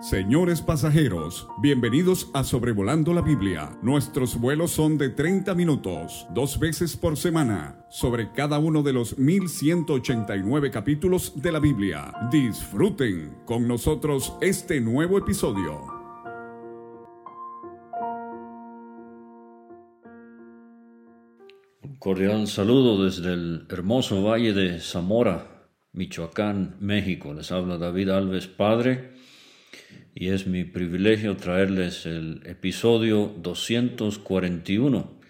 Señores pasajeros, bienvenidos a Sobrevolando la Biblia. Nuestros vuelos son de 30 minutos, dos veces por semana, sobre cada uno de los 1189 capítulos de la Biblia. Disfruten con nosotros este nuevo episodio. Un cordial saludo desde el hermoso valle de Zamora, Michoacán, México. Les habla David Alves, Padre y es mi privilegio traerles el episodio 241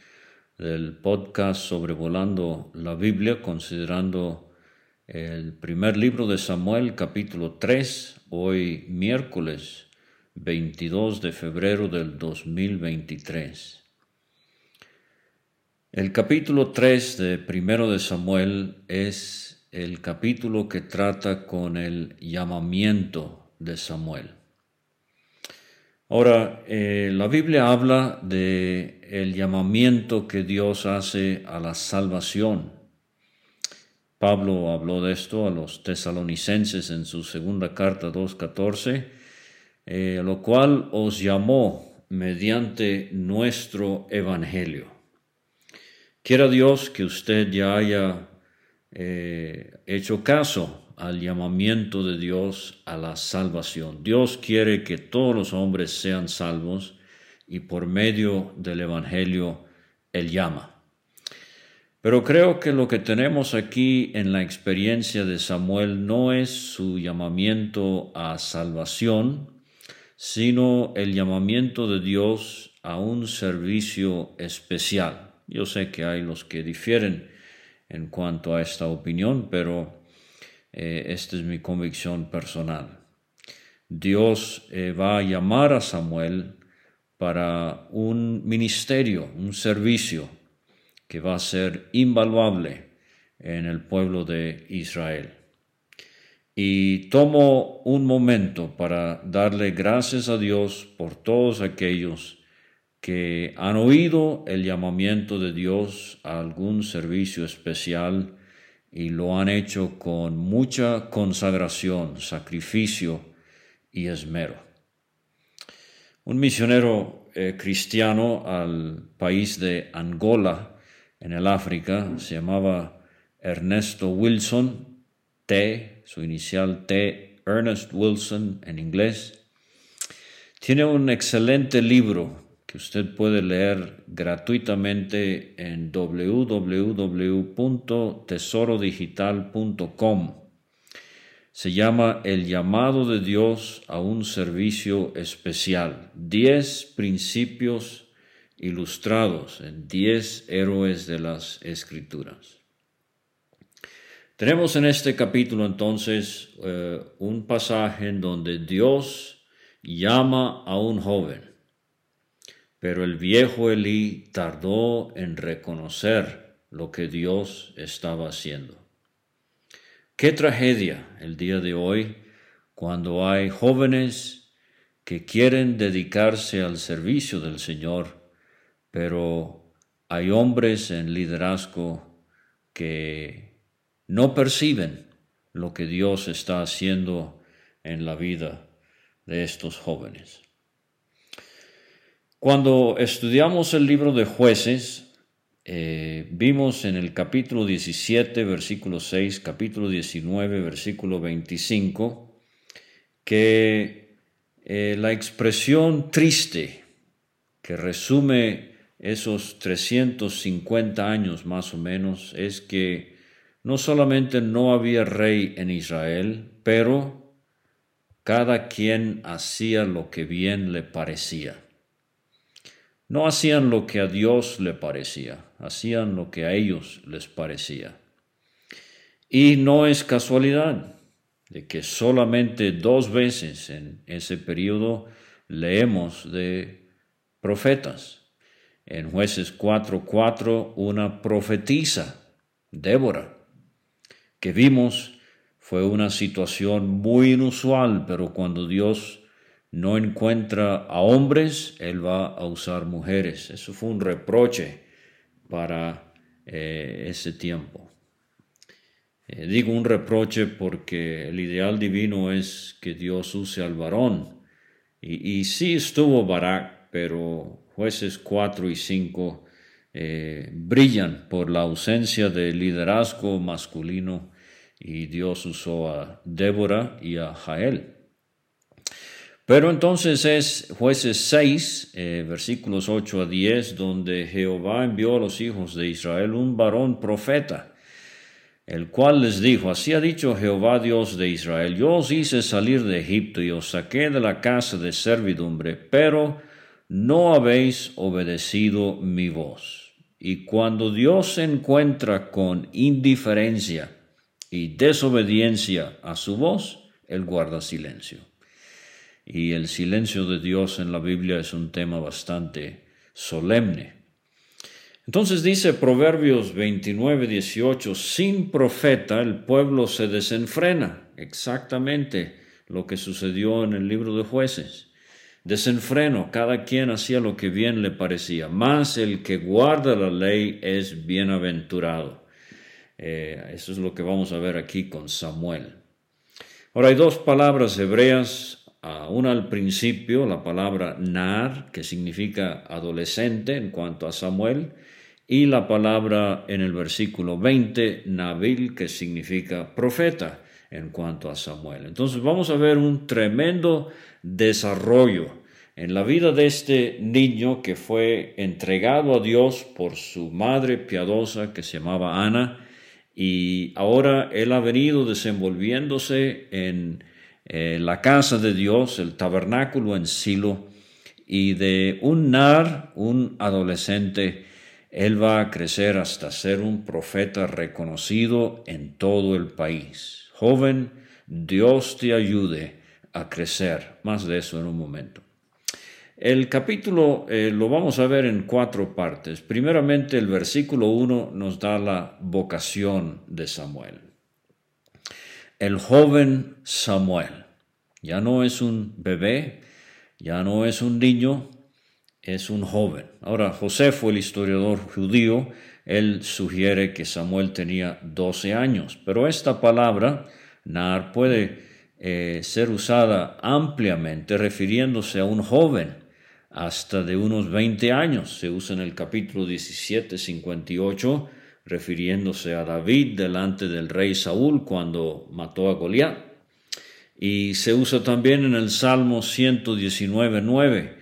del podcast Sobrevolando la Biblia, considerando el primer libro de Samuel, capítulo 3, hoy miércoles 22 de febrero del 2023. El capítulo 3 de primero de Samuel es el capítulo que trata con el llamamiento de Samuel. Ahora, eh, la Biblia habla de el llamamiento que Dios hace a la salvación. Pablo habló de esto a los tesalonicenses en su segunda carta 2.14, eh, lo cual os llamó mediante nuestro evangelio. Quiera Dios que usted ya haya eh, hecho caso al llamamiento de Dios a la salvación. Dios quiere que todos los hombres sean salvos y por medio del Evangelio Él llama. Pero creo que lo que tenemos aquí en la experiencia de Samuel no es su llamamiento a salvación, sino el llamamiento de Dios a un servicio especial. Yo sé que hay los que difieren en cuanto a esta opinión, pero eh, esta es mi convicción personal. Dios eh, va a llamar a Samuel para un ministerio, un servicio que va a ser invaluable en el pueblo de Israel. Y tomo un momento para darle gracias a Dios por todos aquellos que han oído el llamamiento de Dios a algún servicio especial y lo han hecho con mucha consagración, sacrificio y esmero. Un misionero eh, cristiano al país de Angola, en el África, se llamaba Ernesto Wilson, T, su inicial T, Ernest Wilson en inglés, tiene un excelente libro usted puede leer gratuitamente en www.tesorodigital.com. Se llama El llamado de Dios a un servicio especial. Diez principios ilustrados en diez héroes de las Escrituras. Tenemos en este capítulo entonces eh, un pasaje en donde Dios llama a un joven pero el viejo Elí tardó en reconocer lo que Dios estaba haciendo. Qué tragedia el día de hoy cuando hay jóvenes que quieren dedicarse al servicio del Señor, pero hay hombres en liderazgo que no perciben lo que Dios está haciendo en la vida de estos jóvenes. Cuando estudiamos el libro de jueces, eh, vimos en el capítulo 17, versículo 6, capítulo 19, versículo 25, que eh, la expresión triste que resume esos 350 años más o menos es que no solamente no había rey en Israel, pero cada quien hacía lo que bien le parecía. No hacían lo que a Dios le parecía, hacían lo que a ellos les parecía. Y no es casualidad de que solamente dos veces en ese periodo leemos de profetas. En jueces 4.4 una profetisa, Débora, que vimos fue una situación muy inusual, pero cuando Dios no encuentra a hombres, él va a usar mujeres. Eso fue un reproche para eh, ese tiempo. Eh, digo un reproche porque el ideal divino es que Dios use al varón Y, sí estuvo Barak, pero jueces 4 y 5 eh, brillan por la ausencia de liderazgo masculino y Dios usó a Débora y a Jael. Pero entonces es jueces 6, eh, versículos 8 a 10, donde Jehová envió a los hijos de Israel un varón profeta, el cual les dijo, así ha dicho Jehová Dios de Israel, yo os hice salir de Egipto y os saqué de la casa de servidumbre, pero no habéis obedecido mi voz. Y cuando Dios se encuentra con indiferencia y desobediencia a su voz, Él guarda silencio. Y el silencio de Dios en la Biblia es un tema bastante solemne. Entonces dice Proverbios 29, 18, sin profeta el pueblo se desenfrena. Exactamente lo que sucedió en el libro de jueces. Desenfreno, cada quien hacía lo que bien le parecía, mas el que guarda la ley es bienaventurado. Eh, eso es lo que vamos a ver aquí con Samuel. Ahora hay dos palabras hebreas una al principio, la palabra nar, que significa adolescente en cuanto a Samuel, y la palabra en el versículo 20, nabil, que significa profeta en cuanto a Samuel. Entonces vamos a ver un tremendo desarrollo en la vida de este niño que fue entregado a Dios por su madre piadosa que se llamaba Ana y ahora él ha venido desenvolviéndose en eh, la casa de Dios, el tabernáculo en Silo, y de un nar, un adolescente, él va a crecer hasta ser un profeta reconocido en todo el país. Joven, Dios te ayude a crecer. Más de eso en un momento. El capítulo eh, lo vamos a ver en cuatro partes. Primeramente, el versículo 1 nos da la vocación de Samuel el joven Samuel. Ya no es un bebé, ya no es un niño, es un joven. Ahora, Josefo, el historiador judío, él sugiere que Samuel tenía 12 años, pero esta palabra, nar, puede eh, ser usada ampliamente refiriéndose a un joven hasta de unos 20 años. Se usa en el capítulo 17, 58 refiriéndose a David delante del rey Saúl cuando mató a Goliat. Y se usa también en el Salmo 119.9,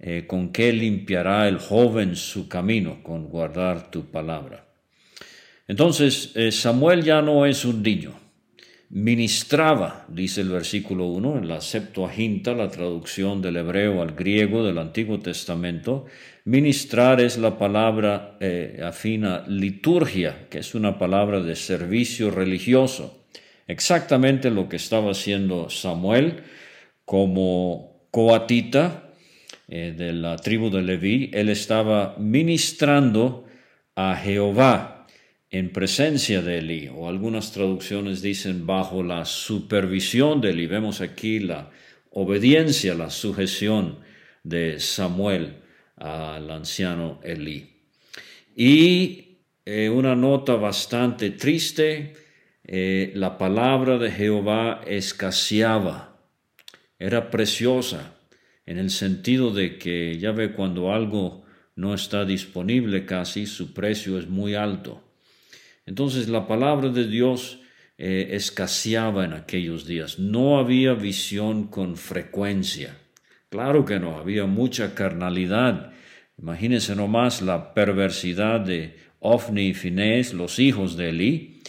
eh, con qué limpiará el joven su camino, con guardar tu palabra. Entonces, eh, Samuel ya no es un niño, ministraba, dice el versículo 1, en la Septuaginta, la traducción del hebreo al griego del Antiguo Testamento. Ministrar es la palabra eh, afina liturgia, que es una palabra de servicio religioso. Exactamente lo que estaba haciendo Samuel como coatita eh, de la tribu de Leví. Él estaba ministrando a Jehová en presencia de Eli, o algunas traducciones dicen bajo la supervisión de Eli. Vemos aquí la obediencia, la sujeción de Samuel al anciano Eli. Y eh, una nota bastante triste, eh, la palabra de Jehová escaseaba, era preciosa, en el sentido de que ya ve cuando algo no está disponible casi, su precio es muy alto. Entonces la palabra de Dios eh, escaseaba en aquellos días. No había visión con frecuencia. Claro que no, había mucha carnalidad. Imagínense nomás la perversidad de Ofni y Finés, los hijos de Elí,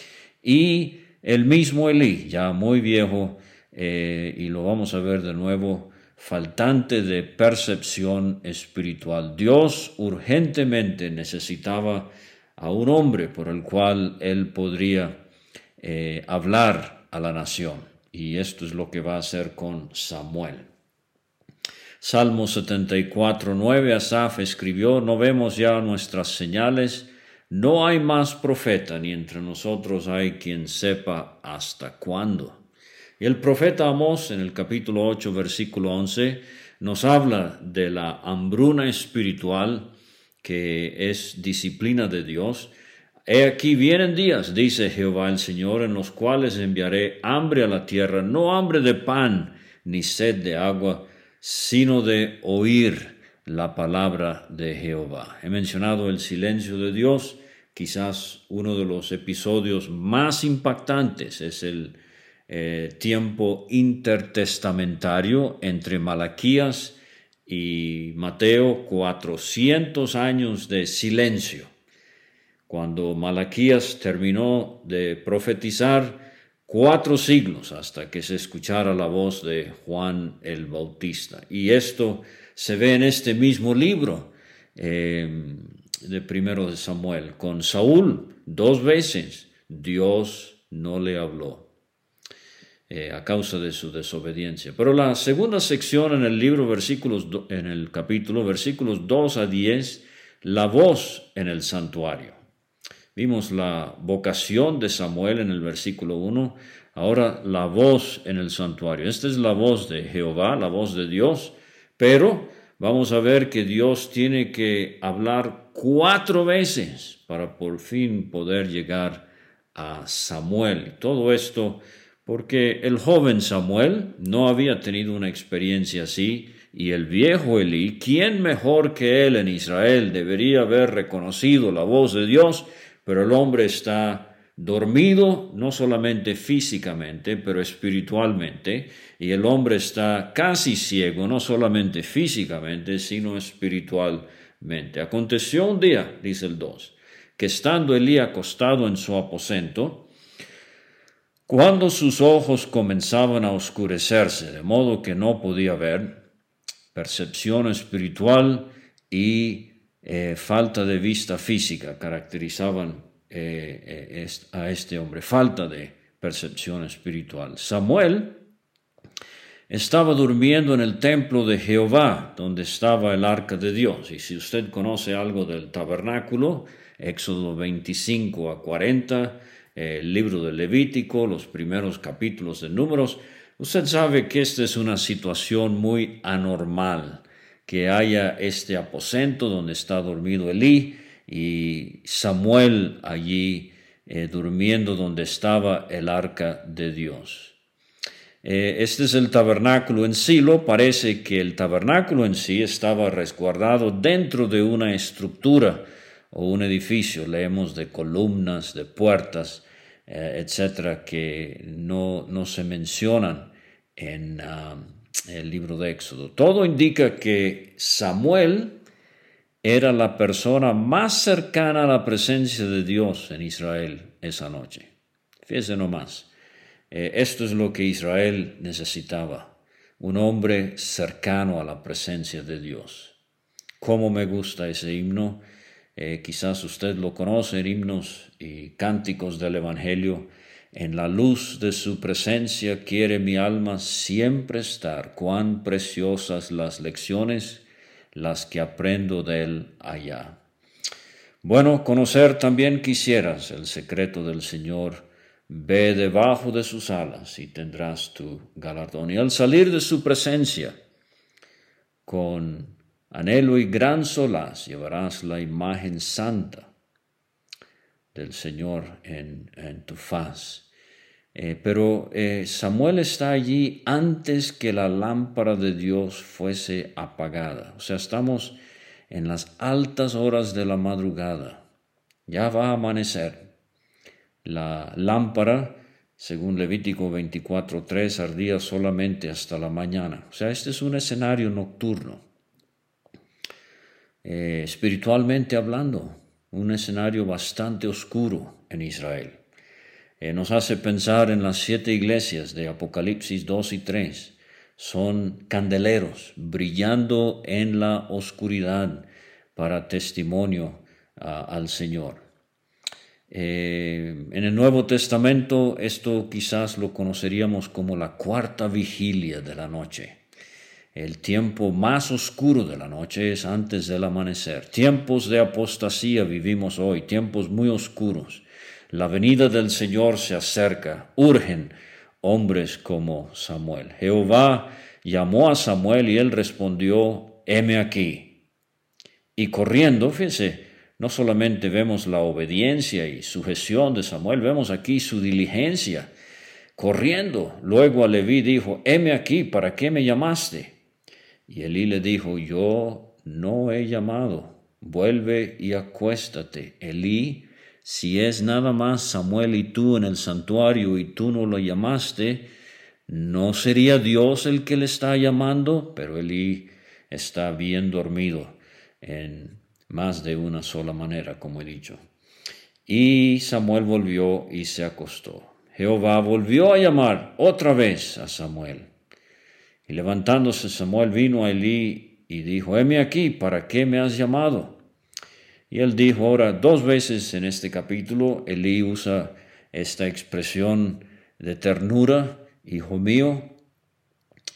y el mismo Elí, ya muy viejo, eh, y lo vamos a ver de nuevo, faltante de percepción espiritual. Dios urgentemente necesitaba a un hombre por el cual él podría eh, hablar a la nación. Y esto es lo que va a hacer con Samuel. Salmo 74, 9, Asaf escribió, no vemos ya nuestras señales, no hay más profeta, ni entre nosotros hay quien sepa hasta cuándo. Y el profeta Amós, en el capítulo 8, versículo 11, nos habla de la hambruna espiritual que es disciplina de Dios. He aquí vienen días, dice Jehová el Señor, en los cuales enviaré hambre a la tierra, no hambre de pan ni sed de agua, sino de oír la palabra de Jehová. He mencionado el silencio de Dios, quizás uno de los episodios más impactantes es el eh, tiempo intertestamentario entre Malaquías y Mateo, 400 años de silencio. Cuando Malaquías terminó de profetizar, cuatro siglos hasta que se escuchara la voz de Juan el Bautista. Y esto se ve en este mismo libro eh, de primero de Samuel. Con Saúl, dos veces, Dios no le habló. Eh, a causa de su desobediencia. Pero la segunda sección en el libro, versículos, en el capítulo, versículos 2 a 10, la voz en el santuario. Vimos la vocación de Samuel en el versículo 1, ahora la voz en el santuario. Esta es la voz de Jehová, la voz de Dios, pero vamos a ver que Dios tiene que hablar cuatro veces para por fin poder llegar a Samuel. Todo esto porque el joven Samuel no había tenido una experiencia así, y el viejo Elí, ¿quién mejor que él en Israel debería haber reconocido la voz de Dios? Pero el hombre está dormido, no solamente físicamente, pero espiritualmente, y el hombre está casi ciego, no solamente físicamente, sino espiritualmente. Aconteció un día, dice el 2, que estando Elí acostado en su aposento, cuando sus ojos comenzaban a oscurecerse, de modo que no podía ver, percepción espiritual y eh, falta de vista física caracterizaban eh, eh, a este hombre, falta de percepción espiritual. Samuel estaba durmiendo en el templo de Jehová, donde estaba el arca de Dios. Y si usted conoce algo del tabernáculo, Éxodo 25 a 40, el libro de Levítico, los primeros capítulos de Números, usted sabe que esta es una situación muy anormal, que haya este aposento donde está dormido Elí y Samuel allí eh, durmiendo donde estaba el arca de Dios. Eh, este es el tabernáculo en Silo. Parece que el tabernáculo en sí estaba resguardado dentro de una estructura o un edificio. Leemos de columnas, de puertas, eh, etcétera, que no, no, se mencionan en um, el libro de Éxodo. Todo indica que Samuel era la persona más cercana a la presencia de Dios en Israel esa noche. Fíjese nomás, eh, esto es lo que Israel necesitaba, un hombre cercano a la presencia de Dios. ¿Cómo me gusta ese himno? Eh, quizás usted lo conoce, himnos y cánticos del Evangelio. En la luz de su presencia quiere mi alma siempre estar. Cuán preciosas las lecciones, las que aprendo de él allá. Bueno, conocer también quisieras el secreto del Señor. Ve debajo de sus alas y tendrás tu galardón. Y al salir de su presencia, con anhelo y gran solaz llevarás la imagen santa del Señor en, tu faz. Eh, pero eh, Samuel está allí antes que la lámpara de Dios fuese apagada. O sea, estamos en las altas horas de la madrugada. Ya va a amanecer. La lámpara, según Levítico 24.3, ardía solamente hasta la mañana. O sea, este es un escenario nocturno. Eh, espiritualmente hablando, un escenario bastante oscuro en Israel. Eh, nos hace pensar en las siete iglesias de Apocalipsis 2 y 3. Son candeleros brillando en la oscuridad para testimonio ah, al Señor. Eh, en el Nuevo Testamento esto quizás lo conoceríamos como la cuarta vigilia de la noche. El tiempo más oscuro de la noche es antes del amanecer. Tiempos de apostasía vivimos hoy, tiempos muy oscuros. La venida del Señor se acerca. Urgen hombres como Samuel. Jehová llamó a Samuel y él respondió, heme aquí. Y corriendo, fíjense, no solamente vemos la obediencia y sujeción de Samuel, vemos aquí su diligencia. Corriendo, luego a Leví dijo, heme aquí, ¿para qué me llamaste? Y Elí le dijo, yo no he llamado, vuelve y acuéstate. Elí, si es nada más Samuel y tú en el santuario y tú no lo llamaste, ¿no sería Dios el que le está llamando? Pero Elí está bien dormido en más de una sola manera, como he dicho. Y Samuel volvió y se acostó. Jehová volvió a llamar otra vez a Samuel. Y levantándose Samuel vino a Elí y dijo, heme aquí, ¿para qué me has llamado? Y él dijo ahora dos veces en este capítulo, Elí usa esta expresión de ternura, hijo mío,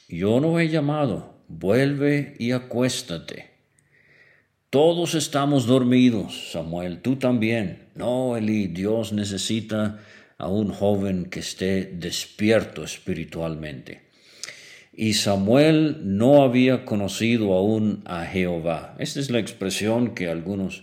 yo no he llamado, vuelve y acuéstate. Todos estamos dormidos, Samuel, tú también. No, Elí, Dios necesita a un joven que esté despierto espiritualmente. Y Samuel no había conocido aún a Jehová. Esta es la expresión que algunos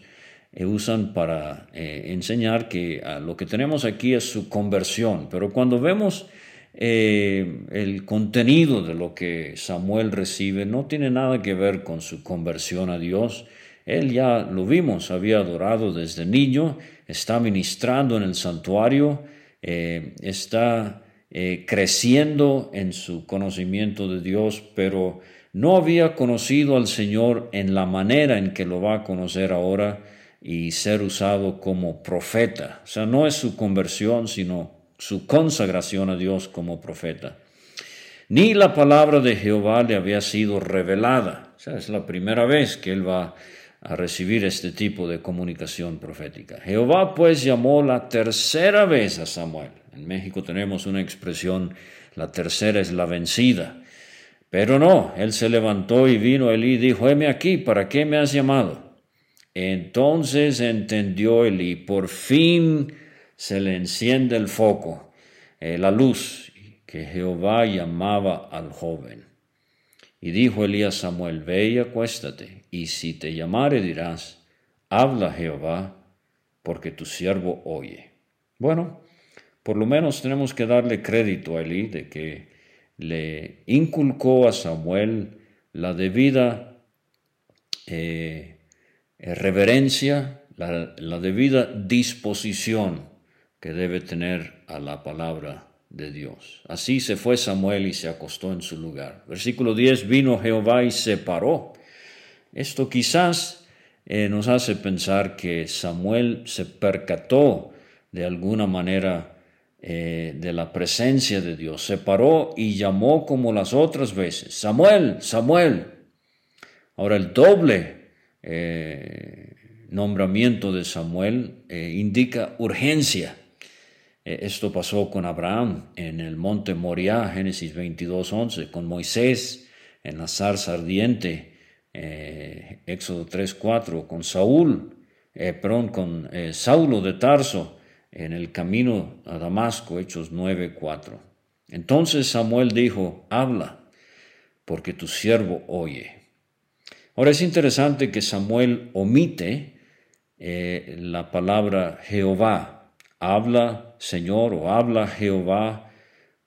eh, usan para eh, enseñar que ah, lo que tenemos aquí es su conversión. Pero cuando vemos eh, el contenido de lo que Samuel recibe, no tiene nada que ver con su conversión a Dios. Él ya lo vimos, había adorado desde niño, está ministrando en el santuario, está eh, creciendo en su conocimiento de Dios, pero no había conocido al Señor en la manera en que lo va a conocer ahora y ser usado como profeta. O sea, no es su conversión, sino su consagración a Dios como profeta. Ni la palabra de Jehová le había sido revelada. O sea, es la primera vez que él va a recibir este tipo de comunicación profética. Jehová pues llamó la tercera vez a Samuel. En México tenemos una expresión, la tercera es la vencida. Pero no, él se levantó y vino Elí y dijo, heme aquí, ¿para qué me has llamado? Entonces entendió Elí, por fin se le enciende el foco, eh, la luz, que Jehová llamaba al joven. Y dijo Elí a Samuel, ve y acuéstate, y si te llamare dirás, habla Jehová, porque tu siervo oye. Bueno, por lo menos tenemos que darle crédito a Elí de que le inculcó a Samuel la debida eh, reverencia, la, debida disposición que debe tener a la palabra de Dios. Así se fue Samuel y se acostó en su lugar. Versículo 10, vino Jehová y se paró. Esto quizás eh, nos hace pensar que Samuel se percató de alguna manera eh, de la presencia de Dios. Se paró y llamó como las otras veces, Samuel, Samuel. Ahora el doble eh, nombramiento de Samuel eh, indica urgencia. esto pasó con Abraham en el monte Moriah, Génesis 22, 11, con Moisés en la zarza ardiente, Éxodo 3, 4, con Saúl, perdón, con Saulo de Tarso, en el camino a Damasco, Hechos 9:4. Entonces Samuel dijo, habla, porque tu siervo oye. Ahora es interesante que Samuel omite eh, la palabra Jehová. Habla, Señor, o habla Jehová,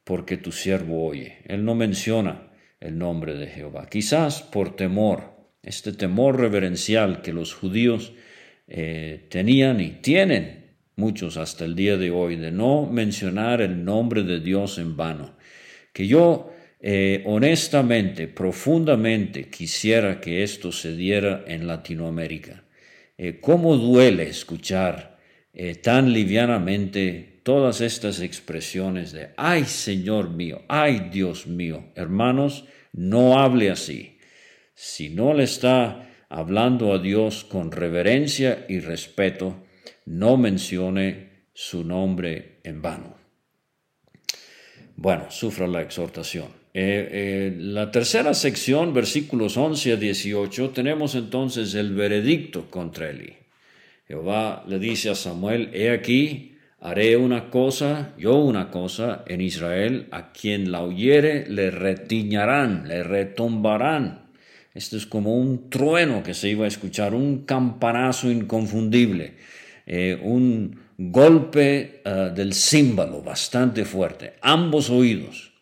porque tu siervo oye. Él no menciona el nombre de Jehová. Quizás por temor, este temor reverencial que los judíos eh, tenían y tienen muchos hasta el día de hoy, de no mencionar el nombre de Dios en vano. Que yo eh, honestamente, profundamente quisiera que esto se diera en Latinoamérica. Eh, ¿Cómo duele escuchar eh, tan livianamente todas estas expresiones de, ay Señor mío, ay Dios mío? Hermanos, no hable así. Si no le está hablando a Dios con reverencia y respeto, no mencione su nombre en vano. Bueno, sufra la exhortación. Eh, eh, la tercera sección, versículos 11 a 18, tenemos entonces el veredicto contra Eli. Jehová le dice a Samuel, he aquí, haré una cosa, yo una cosa en Israel, a quien la oyere le retiñarán, le retumbarán. Esto es como un trueno que se iba a escuchar, un campanazo inconfundible. Eh, un golpe eh, del címbalo bastante fuerte, ambos oídos.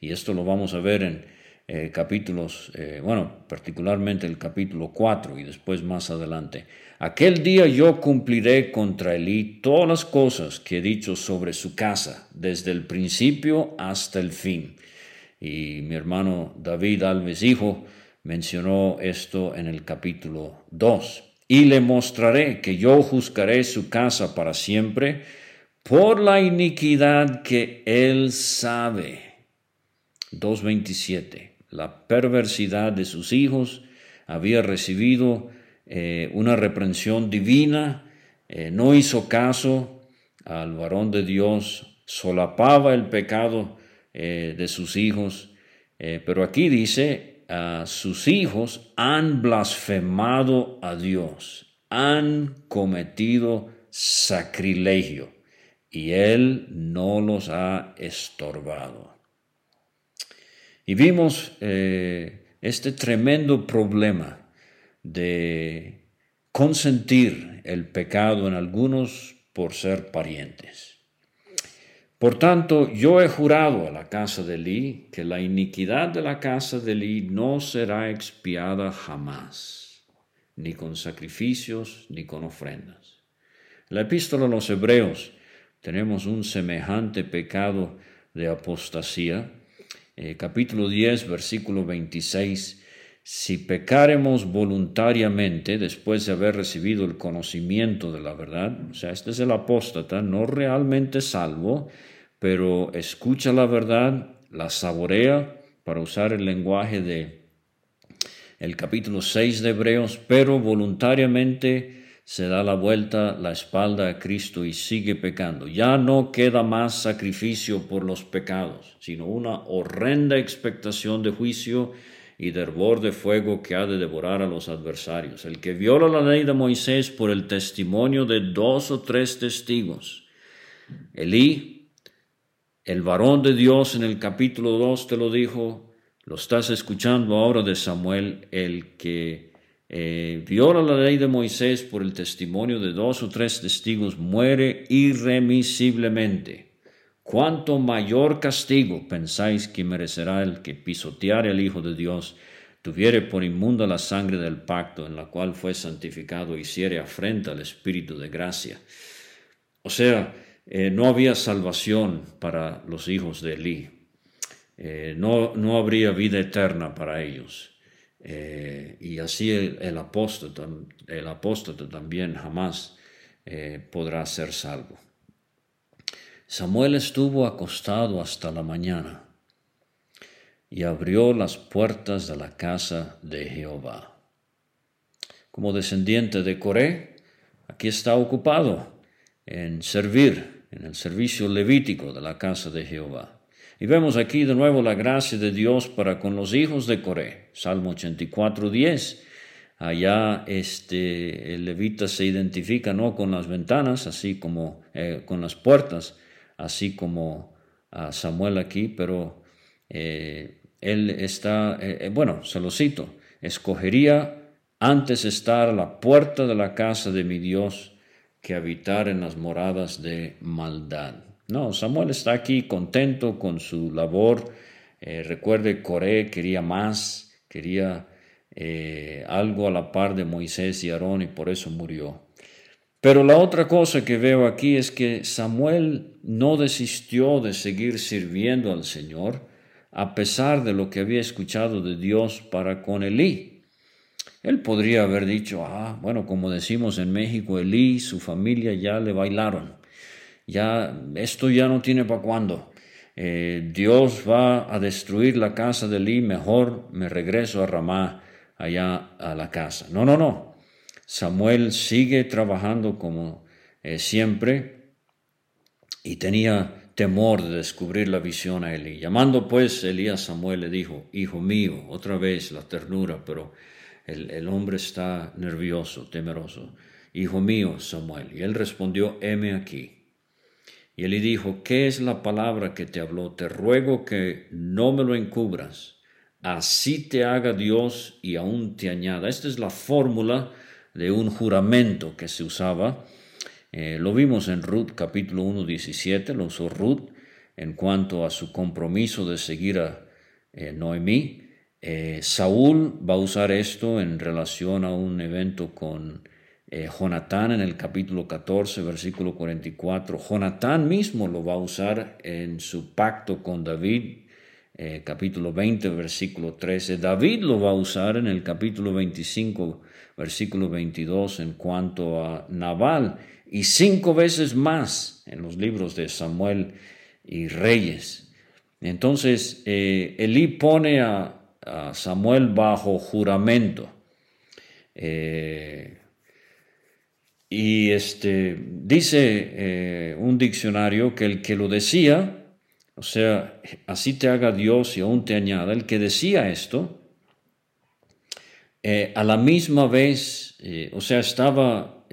Y esto lo vamos a ver en, eh, capítulos, eh, bueno, particularmente el capítulo 4 y después más adelante. Aquel día yo cumpliré contra Elí todas las cosas que he dicho sobre su casa, desde el principio hasta el fin. Y mi hermano David Alves Hijo mencionó esto en el capítulo 2. Y le mostraré que yo juzgaré su casa para siempre por la iniquidad que él sabe. 2.27 la perversidad de sus hijos, había recibido eh, una reprensión divina, eh, no hizo caso al varón de Dios, solapaba el pecado eh, de sus hijos, pero aquí dice, sus hijos han blasfemado a Dios, han cometido sacrilegio y Él no los ha estorbado. Y vimos eh, este tremendo problema de consentir el pecado en algunos por ser parientes. Por tanto, yo he jurado a la casa de Elí que la iniquidad de la casa de Elí no será expiada jamás, ni con sacrificios ni con ofrendas. En la epístola a los Hebreos tenemos un semejante pecado de apostasía eh, capítulo 10, versículo 26, si pecaremos voluntariamente después de haber recibido el conocimiento de la verdad, o sea, este es el apóstata, no realmente salvo, pero escucha la verdad, la saborea, para usar el lenguaje de el capítulo 6 de Hebreos, pero voluntariamente se da la vuelta la espalda a Cristo y sigue pecando. Ya no queda más sacrificio por los pecados, sino una horrenda expectación de juicio y de hervor de fuego que ha de devorar a los adversarios. El que viola la ley de Moisés por el testimonio de dos o tres testigos. Elí, el varón de Dios en el capítulo 2 te lo dijo, lo estás escuchando ahora de Samuel, el que eh, viola la ley de Moisés por el testimonio de dos o tres testigos, muere irremisiblemente. ¿Cuánto mayor castigo pensáis que merecerá el que pisoteare al Hijo de Dios, tuviere por inmunda la sangre del pacto en la cual fue santificado, hiciere afrenta al Espíritu de gracia? O sea, eh, no había salvación para los hijos de Elí. Eh, no, no habría vida eterna para ellos. Eh, y así el, el, apóstol, el también jamás podrá ser salvo. Samuel estuvo acostado hasta la mañana y abrió las puertas de la casa de Jehová. Como descendiente de Coré, aquí está ocupado en servir en el servicio levítico de la casa de Jehová. Y vemos aquí de nuevo la gracia de Dios para con los hijos de Coré. Salmo 84, 10. Allá este, el levita se identifica no con las ventanas, así como eh, con las puertas, así como a Samuel aquí, pero eh, él está, eh, bueno, se lo cito, escogería antes estar a la puerta de la casa de mi Dios que habitar en las moradas de maldad. No, Samuel está aquí contento con su labor. Eh, recuerde, Coré quería más, quería eh, algo a la par de Moisés y Aarón y por eso murió. Pero la otra cosa que veo aquí es que Samuel no desistió de seguir sirviendo al Señor a pesar de lo que había escuchado de Dios para con Elí. Él podría haber dicho, ah, bueno, como decimos en México, Elí, su familia ya le bailaron ya esto ya no tiene para cuándo. Eh, Dios va a destruir la casa de Lee, mejor me regreso a Ramá, allá a la casa. No, no, no. Samuel sigue trabajando como eh, siempre y tenía temor de descubrir la visión a Elí. Llamando pues Elías Samuel le dijo, Hijo mío, otra vez la ternura, pero el, hombre está nervioso, temeroso. Hijo mío, Samuel. Y él respondió, heme aquí. Y él dijo, ¿qué es la palabra que te habló? Te ruego que no me lo encubras. Así te haga Dios y aún te añada. Esta es la fórmula de un juramento que se usaba. Eh, lo vimos en Ruth capítulo 1, 17, lo usó Ruth en cuanto a su compromiso de seguir a eh, Noemí. Eh, Saúl va a usar esto en relación a un evento con Jonatán en el capítulo 14, versículo 44. Jonatán mismo lo va a usar en su pacto con David, capítulo 20, versículo 13. David lo va a usar en el capítulo 25, versículo 22 en cuanto a Nabal y cinco veces más en los libros de Samuel y Reyes. Entonces, eh, Elí pone a, Samuel bajo juramento. Eh, y este, dice eh, un diccionario que el que lo decía, o sea, así te haga Dios y aún te añada, el que decía esto, a la misma vez, o sea, estaba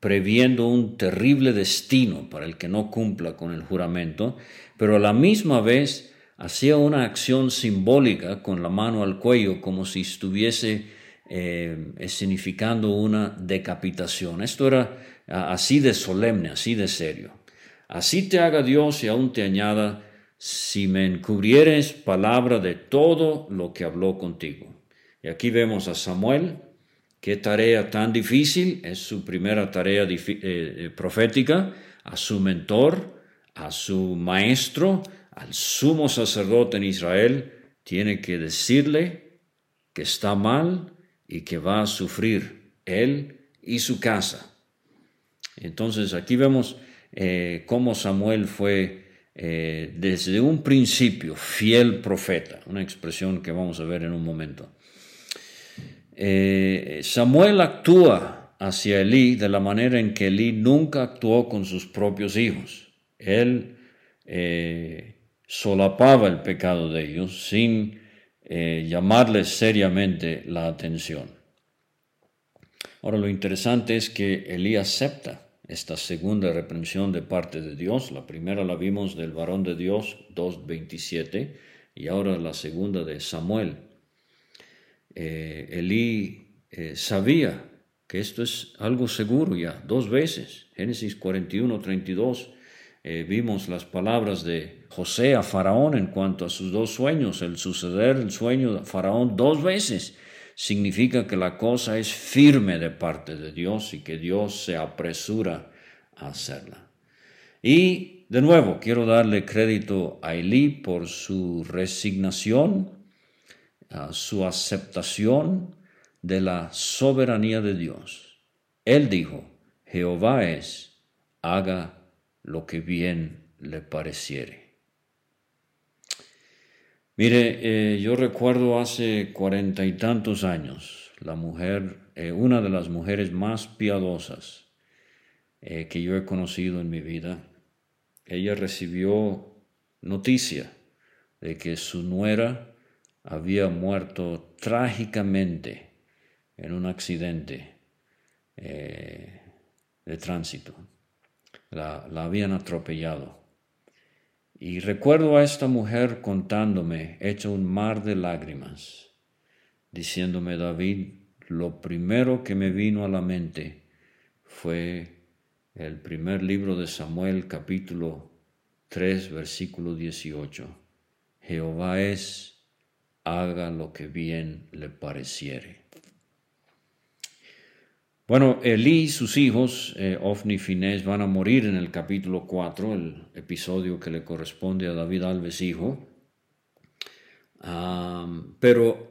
previendo un terrible destino para el que no cumpla con el juramento, pero a la misma vez hacía una acción simbólica con la mano al cuello como si estuviese eh, significando una decapitación. Esto era así de solemne, así de serio. Así te haga Dios y aún te añada, si me encubrieres palabra de todo lo que habló contigo. Y aquí vemos a Samuel, Qué tarea tan difícil, es su primera tarea eh, eh, profética, a su mentor, a su maestro, al sumo sacerdote en Israel, tiene que decirle que está mal y que va a sufrir él y su casa. Entonces aquí vemos eh, cómo Samuel fue desde un principio fiel profeta, una expresión que vamos a ver en un momento. Eh, Samuel actúa hacia Elí de la manera en que Elí nunca actuó con sus propios hijos. Él eh, solapaba el pecado de ellos sin eh, llamarles seriamente la atención. Ahora lo interesante es que Elí acepta esta segunda reprensión de parte de Dios. La primera la vimos del varón de Dios 2.27 y ahora la segunda de Samuel eh, Elí eh, sabía que esto es algo seguro ya, dos veces. Génesis 41, 32, eh, vimos las palabras de José a Faraón en cuanto a sus dos sueños. El suceder el sueño de Faraón dos veces significa que la cosa es firme de parte de Dios y que Dios se apresura a hacerla. Y de nuevo, quiero darle crédito a Elí por su resignación su aceptación de la soberanía de Dios. Él dijo, Jehová es, haga lo que bien le pareciere. Mire, eh, yo recuerdo hace cuarenta y tantos años, la mujer, eh, una de las mujeres más piadosas eh, que yo he conocido en mi vida, ella recibió noticia de que su nuera había muerto trágicamente en un accidente eh, de tránsito. La, la habían atropellado. Y recuerdo a esta mujer contándome, hecho un mar de lágrimas, diciéndome, David, lo primero que me vino a la mente fue el primer libro de Samuel, capítulo 3, versículo 18. Jehová es haga lo que bien le pareciere. Bueno, Elí y sus hijos, eh, Ofni y Finés, van a morir en el capítulo 4, el episodio que le corresponde a David Alves hijo. pero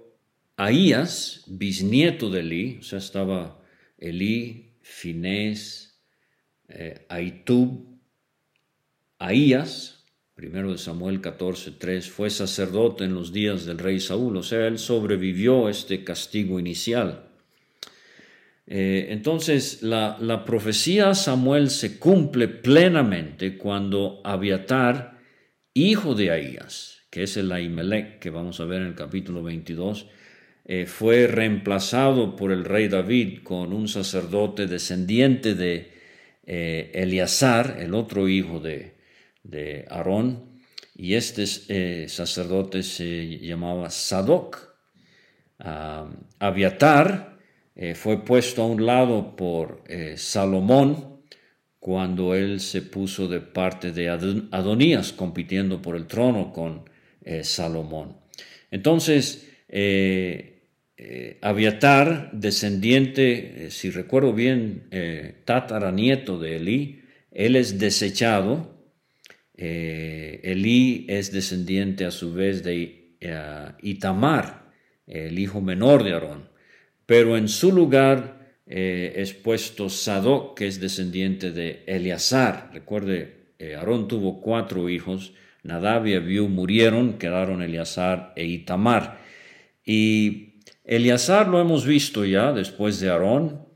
Ahías, bisnieto de Elí, o sea, estaba Elí, Finés, eh, Aitub, Ahías, Primero de Samuel 14:3, fue sacerdote en los días del rey Saúl, o sea, él sobrevivió este castigo inicial. Eh, entonces, la, la, profecía a Samuel se cumple plenamente cuando Abiatar, hijo de Ahías, que es el Ahimelech que vamos a ver en el capítulo 22, eh, fue reemplazado por el rey David con un sacerdote descendiente de eh, Eleazar, el otro hijo de, de Aarón, y este eh, sacerdote se llamaba Sadoc. Ah, Abiatar eh, fue puesto a un lado por eh, Salomón cuando él se puso de parte de Adonías, compitiendo por el trono con Salomón. Entonces, Aviatar, descendiente, si recuerdo bien, tataranieto de Elí, él es desechado. Elí es descendiente a su vez de Itamar, el hijo menor de Aarón. Pero en su lugar es puesto Sadoc, que es descendiente de Eleazar. Recuerde, Aarón tuvo cuatro hijos. Nadab y Abiú murieron, quedaron Eleazar e Itamar. Y Eleazar lo hemos visto ya después de Aarón,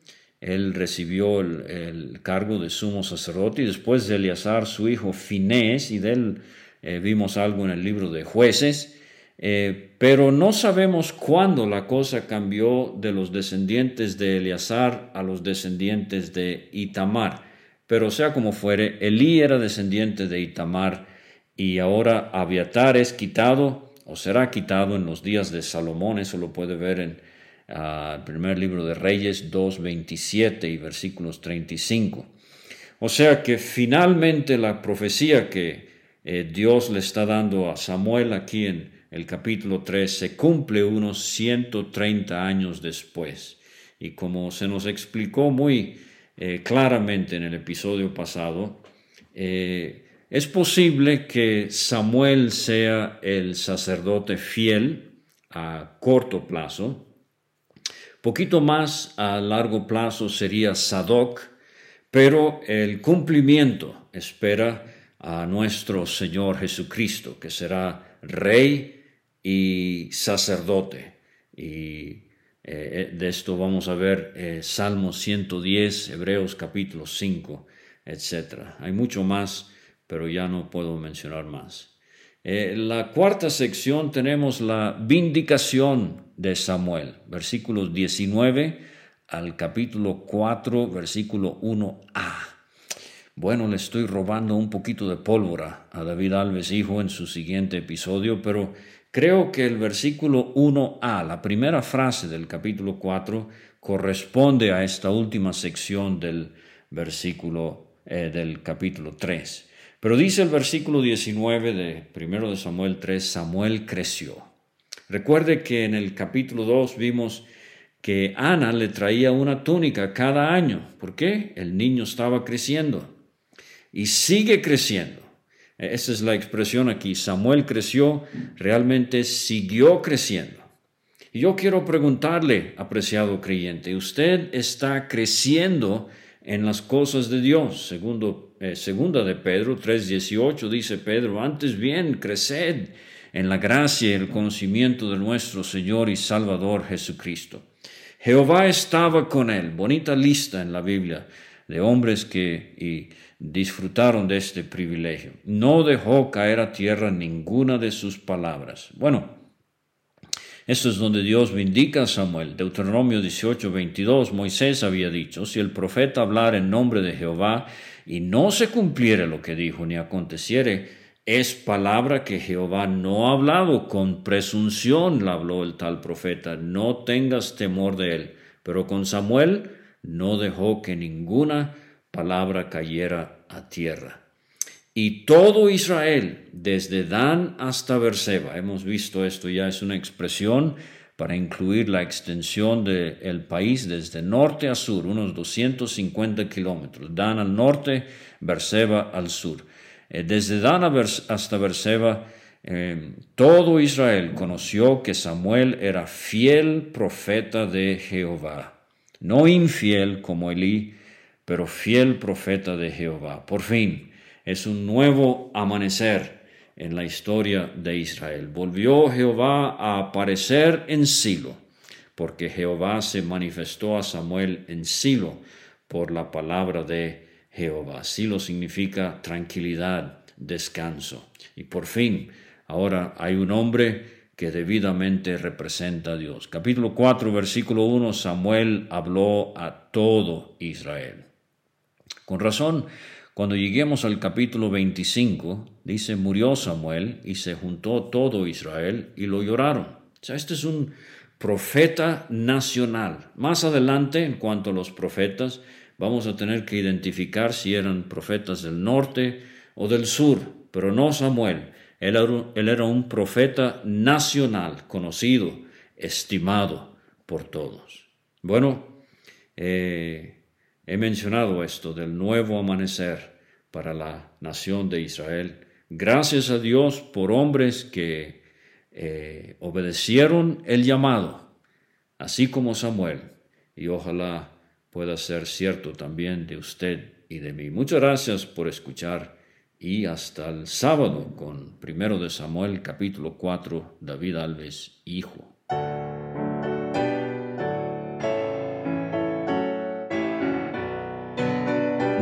él recibió el, cargo de sumo sacerdote y después de Eleazar su hijo Finés, y de él eh, vimos algo en el libro de jueces, eh, pero no sabemos cuándo la cosa cambió de los descendientes de Eleazar a los descendientes de Itamar. Pero sea como fuere, Elí era descendiente de Itamar y ahora Abiatar es quitado o será quitado en los días de Salomón, eso lo puede ver en el primer libro de Reyes 2, 27 y versículos 35. O sea que finalmente la profecía que eh, Dios le está dando a Samuel aquí en el capítulo 3 se cumple unos 130 años después. Y como se nos explicó muy eh, claramente en el episodio pasado, eh, es posible que Samuel sea el sacerdote fiel a corto plazo. Poquito más a largo plazo sería Sadoc, pero el cumplimiento espera a nuestro Señor Jesucristo, que será rey y sacerdote. Y eh, de esto vamos a ver eh, Salmo 110, Hebreos capítulo 5, etc. Hay mucho más pero ya no puedo mencionar más. Eh, la cuarta sección tenemos la vindicación de Samuel, versículos 19 al capítulo 4, versículo 1a. Bueno, le estoy robando un poquito de pólvora a David Alves, hijo, en su siguiente episodio, pero creo que el versículo 1a, la primera frase del capítulo 4, corresponde a esta última sección del versículo eh, del capítulo 3. Pero dice el versículo 19 de 1 de Samuel 3, Samuel creció. Recuerde que en el capítulo 2 vimos que Ana le traía una túnica cada año. ¿Por qué? El niño estaba creciendo y sigue creciendo. Esa es la expresión aquí. Samuel creció, realmente siguió creciendo. Y yo quiero preguntarle, apreciado creyente, ¿usted está creciendo en las cosas de Dios? Segundo eh, segunda de Pedro 3:18 dice Pedro, antes bien, creced en la gracia y el conocimiento de nuestro Señor y Salvador Jesucristo. Jehová estaba con él, bonita lista en la Biblia de hombres que disfrutaron de este privilegio. No dejó caer a tierra ninguna de sus palabras. Bueno, esto es donde Dios vindica a Samuel. Deuteronomio 18, 22, Moisés había dicho, si el profeta hablar en nombre de Jehová y no se cumpliere lo que dijo ni aconteciere, es palabra que Jehová no ha hablado, con presunción la habló el tal profeta, no tengas temor de él. Pero con Samuel no dejó que ninguna palabra cayera a tierra. Y todo Israel, desde Dan hasta Berseba, hemos visto esto ya, es una expresión para incluir la extensión del país desde norte a sur, unos 250 kilómetros. Dan al norte, Berseba al sur. Eh, desde Dan hasta Berseba, eh, todo Israel conoció que Samuel era fiel profeta de Jehová, no infiel como Elí, pero fiel profeta de Jehová. Por fin, es un nuevo amanecer en la historia de Israel. Volvió Jehová a aparecer en Silo, porque Jehová se manifestó a Samuel en Silo por la palabra de Jehová. Silo significa tranquilidad, descanso. Y por fin, ahora hay un hombre que debidamente representa a Dios. Capítulo 4, versículo 1, Samuel habló a todo Israel. Con razón, cuando lleguemos al capítulo 25, dice, murió Samuel y se juntó todo Israel y lo lloraron. O sea, este es un profeta nacional. Más adelante, en cuanto a los profetas, vamos a tener que identificar si eran profetas del norte o del sur, pero no Samuel. Él era, un profeta nacional, conocido estimado por todos. Bueno, eh, he mencionado esto del nuevo amanecer para la nación de Israel. Gracias a Dios por hombres que eh, obedecieron el llamado, así como Samuel, y ojalá pueda ser cierto también de usted y de mí. Muchas gracias por escuchar y hasta el sábado con primero de Samuel capítulo 4, David Alves, hijo.